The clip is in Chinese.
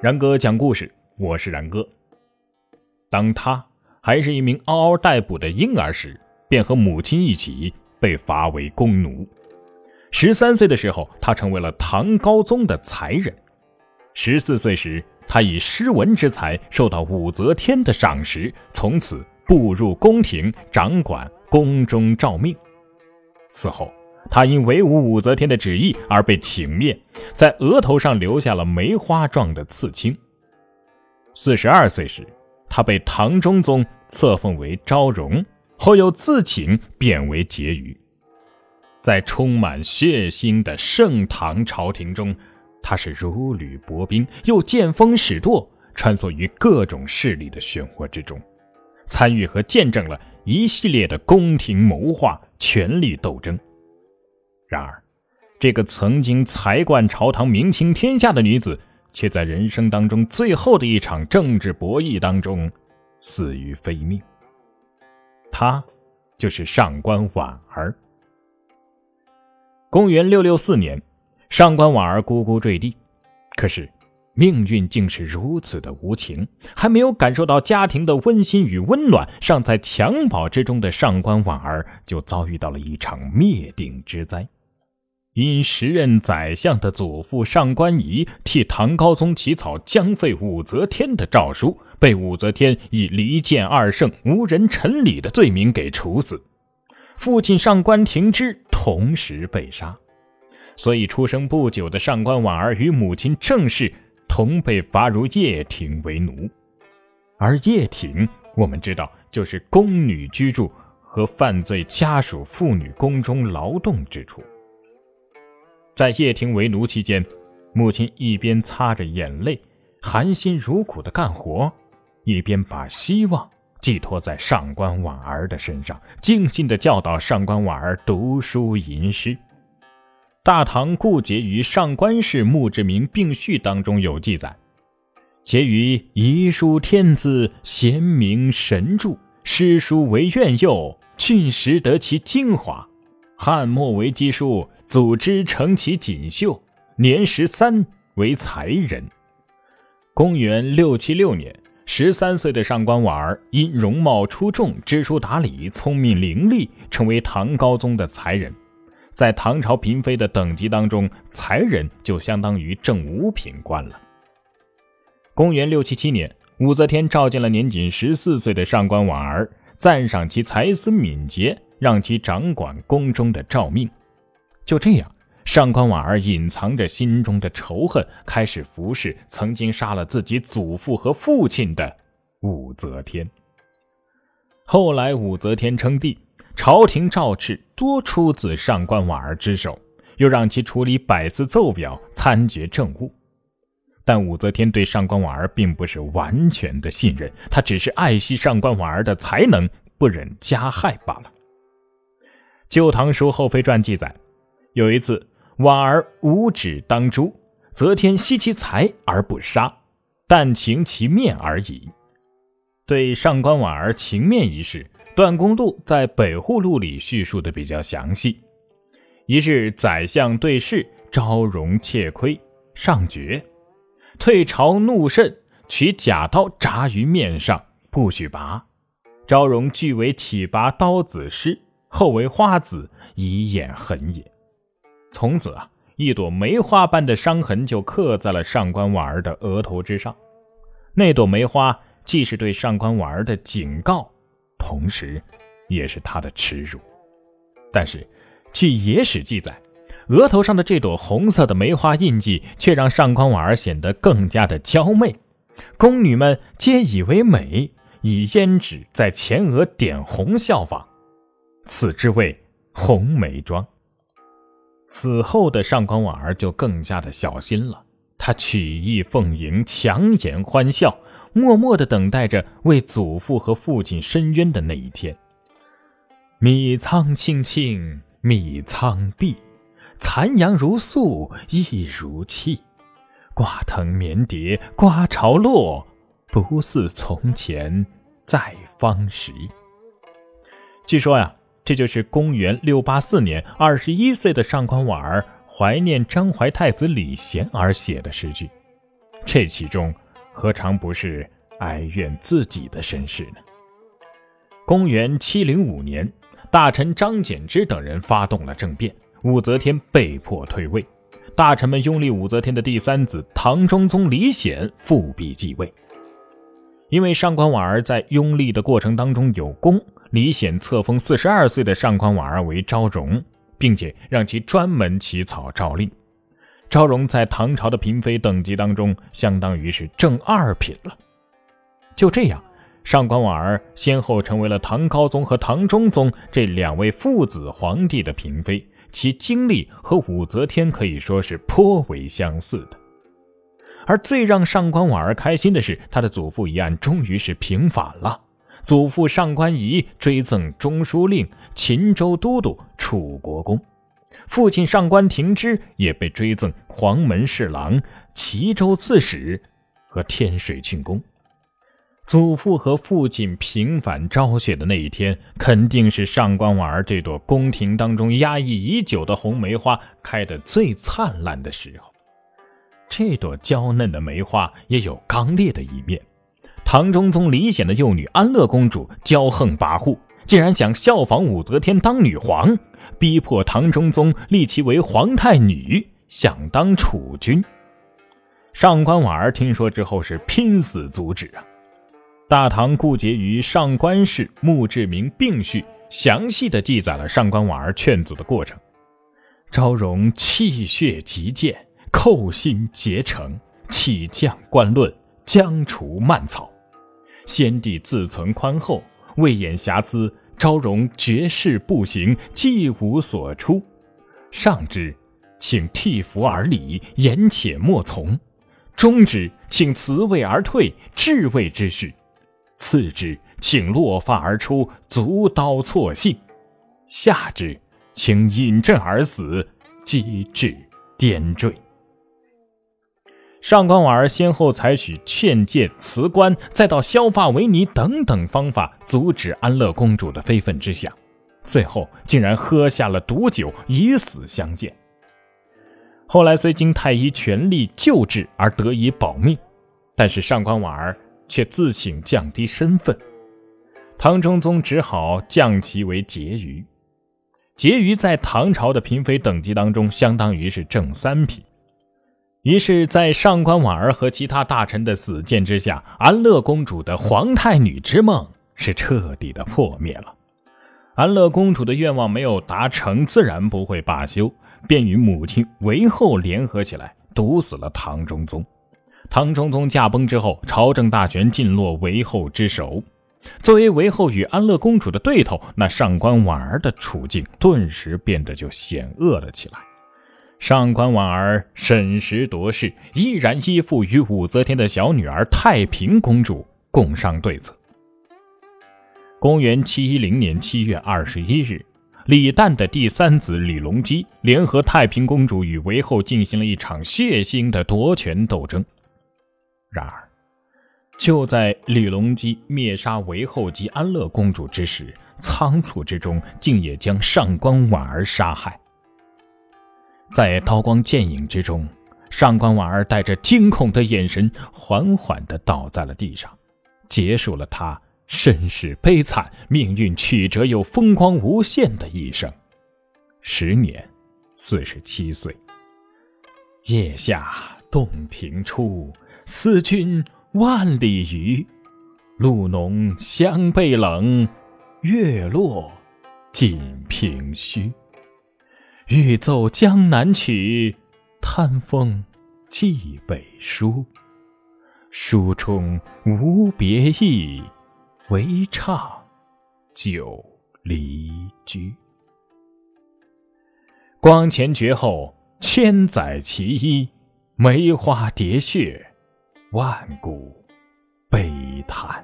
然哥讲故事，我是然哥。当他还是一名嗷嗷待哺的婴儿时，便和母亲一起被罚为弓奴。十三岁的时候，他成为了唐高宗的才人。十四岁时，他以诗文之才受到武则天的赏识，从此步入宫廷，掌管宫中诏命。此后。他因违武武则天的旨意而被请灭，在额头上留下了梅花状的刺青。四十二岁时，他被唐中宗册封为昭容，后又自请贬为婕妤。在充满血腥的盛唐朝廷中，他是如履薄冰，又见风使舵，穿梭于各种势力的漩涡之中，参与和见证了一系列的宫廷谋划、权力斗争。然而，这个曾经才冠朝堂、名倾天下的女子，却在人生当中最后的一场政治博弈当中死于非命。她就是上官婉儿。公元六六四年，上官婉儿咕咕坠地。可是，命运竟是如此的无情，还没有感受到家庭的温馨与温暖，尚在襁褓之中的上官婉儿，就遭遇到了一场灭顶之灾。因时任宰相的祖父上官仪替唐高宗起草将废武则天的诏书，被武则天以离间二圣、无人臣礼的罪名给处死。父亲上官庭之同时被杀，所以出生不久的上官婉儿与母亲郑氏同被罚入掖庭为奴。而掖庭，我们知道就是宫女居住和犯罪家属妇女宫中劳动之处。在叶庭为奴期间，母亲一边擦着眼泪，含辛茹苦的干活，一边把希望寄托在上官婉儿的身上，静静的教导上官婉儿读书吟诗。《大唐顾婕妤上官氏墓志铭并序》当中有记载：“婕妤遗书天资，贤明神著，诗书为苑囿，俊实得其精华，汉末为基书。”组织成其锦绣，年十三为才人。公元六七六年，十三岁的上官婉儿因容貌出众、知书达理、聪明伶俐，成为唐高宗的才人。在唐朝嫔妃的等级当中，才人就相当于正五品官了。公元六七七年，武则天召见了年仅十四岁的上官婉儿，赞赏其才思敏捷，让其掌管宫中的诏命。就这样，上官婉儿隐藏着心中的仇恨，开始服侍曾经杀了自己祖父和父亲的武则天。后来，武则天称帝，朝廷诏敕多出自上官婉儿之手，又让其处理百司奏表、参决政务。但武则天对上官婉儿并不是完全的信任，她只是爱惜上官婉儿的才能，不忍加害罢了。《旧唐书后妃传》记载。有一次，婉儿无旨当诛，则天惜其才而不杀，但情其面而已。对上官婉儿情面一事，段公度在《北户录》里叙述的比较详细。一日，宰相对视，昭容窃窥，上绝，退朝怒甚，取假刀扎于面上，不许拔。昭容据为起拔刀子师，后为花子，以掩痕也。从此啊，一朵梅花般的伤痕就刻在了上官婉儿的额头之上。那朵梅花既是对上官婉儿的警告，同时也是她的耻辱。但是，据野史记载，额头上的这朵红色的梅花印记却让上官婉儿显得更加的娇媚。宫女们皆以为美，以胭脂在前额点红效仿，此之谓红梅妆。此后的上官婉儿就更加的小心了，她曲意奉迎，强颜欢笑，默默的等待着为祖父和父亲伸冤的那一天。米仓青青，米仓碧，残阳如素，亦如泣。瓜藤绵叠，瓜潮落，不似从前在方时。据说呀。这就是公元六八四年，二十一岁的上官婉儿怀念张怀太子李贤而写的诗句。这其中何尝不是哀怨自己的身世呢？公元七零五年，大臣张柬之等人发动了政变，武则天被迫退位。大臣们拥立武则天的第三子唐中宗李显复辟继位。因为上官婉儿在拥立的过程当中有功，李显册封四十二岁的上官婉儿为昭容，并且让其专门起草诏令。昭容在唐朝的嫔妃等级当中，相当于是正二品了。就这样，上官婉儿先后成为了唐高宗和唐中宗这两位父子皇帝的嫔妃，其经历和武则天可以说是颇为相似的。而最让上官婉儿开心的是，她的祖父一案终于是平反了。祖父上官仪追赠中书令、秦州都督、楚国公，父亲上官庭之也被追赠黄门侍郎、齐州刺史和天水郡公。祖父和父亲平反昭雪的那一天，肯定是上官婉儿这朵宫廷当中压抑已久的红梅花开得最灿烂的时候。这朵娇嫩的梅花也有刚烈的一面。唐中宗李显的幼女安乐公主骄横跋扈，竟然想效仿武则天当女皇，逼迫唐中宗立其为皇太女，想当储君。上官婉儿听说之后是拼死阻止啊！大唐顾婕妤上官氏墓志铭并序详细的记载了上官婉儿劝阻的过程。昭容气血极健。寇心竭诚，起降官论，将除蔓草。先帝自存宽厚，未掩瑕疵。昭容绝世不行，既无所出。上之，请替服而礼，言且莫从；中之，请辞位而退，治位之事；次之，请落发而出，足刀错信；下之，请饮鸩而死，机智颠坠。上官婉儿先后采取劝诫、辞官，再到削发为尼等等方法，阻止安乐公主的非分之想，最后竟然喝下了毒酒，以死相见。后来虽经太医全力救治而得以保命，但是上官婉儿却自请降低身份，唐中宗只好降其为婕妤。婕妤在唐朝的嫔妃等级当中，相当于是正三品。于是，在上官婉儿和其他大臣的死谏之下，安乐公主的皇太女之梦是彻底的破灭了。安乐公主的愿望没有达成，自然不会罢休，便与母亲韦后联合起来，毒死了唐中宗。唐中宗驾崩之后，朝政大权尽落韦后之手。作为韦后与安乐公主的对头，那上官婉儿的处境顿时变得就险恶了起来。上官婉儿审时度势，依然依附于武则天的小女儿太平公主，共商对策。公元七一零年七月二十一日，李旦的第三子李隆基联合太平公主与韦后进行了一场血腥的夺权斗争。然而，就在李隆基灭杀韦后及安乐公主之时，仓促之中竟也将上官婉儿杀害。在刀光剑影之中，上官婉儿带着惊恐的眼神，缓缓地倒在了地上，结束了她身世悲惨、命运曲折又风光无限的一生。时年四十七岁。夜下洞庭初，思君万里余。露浓香被冷，月落尽凭虚。欲奏江南曲，贪风寄北书。书中无别意，唯唱久离居。光前绝后，千载其一，梅花叠血，万古悲叹。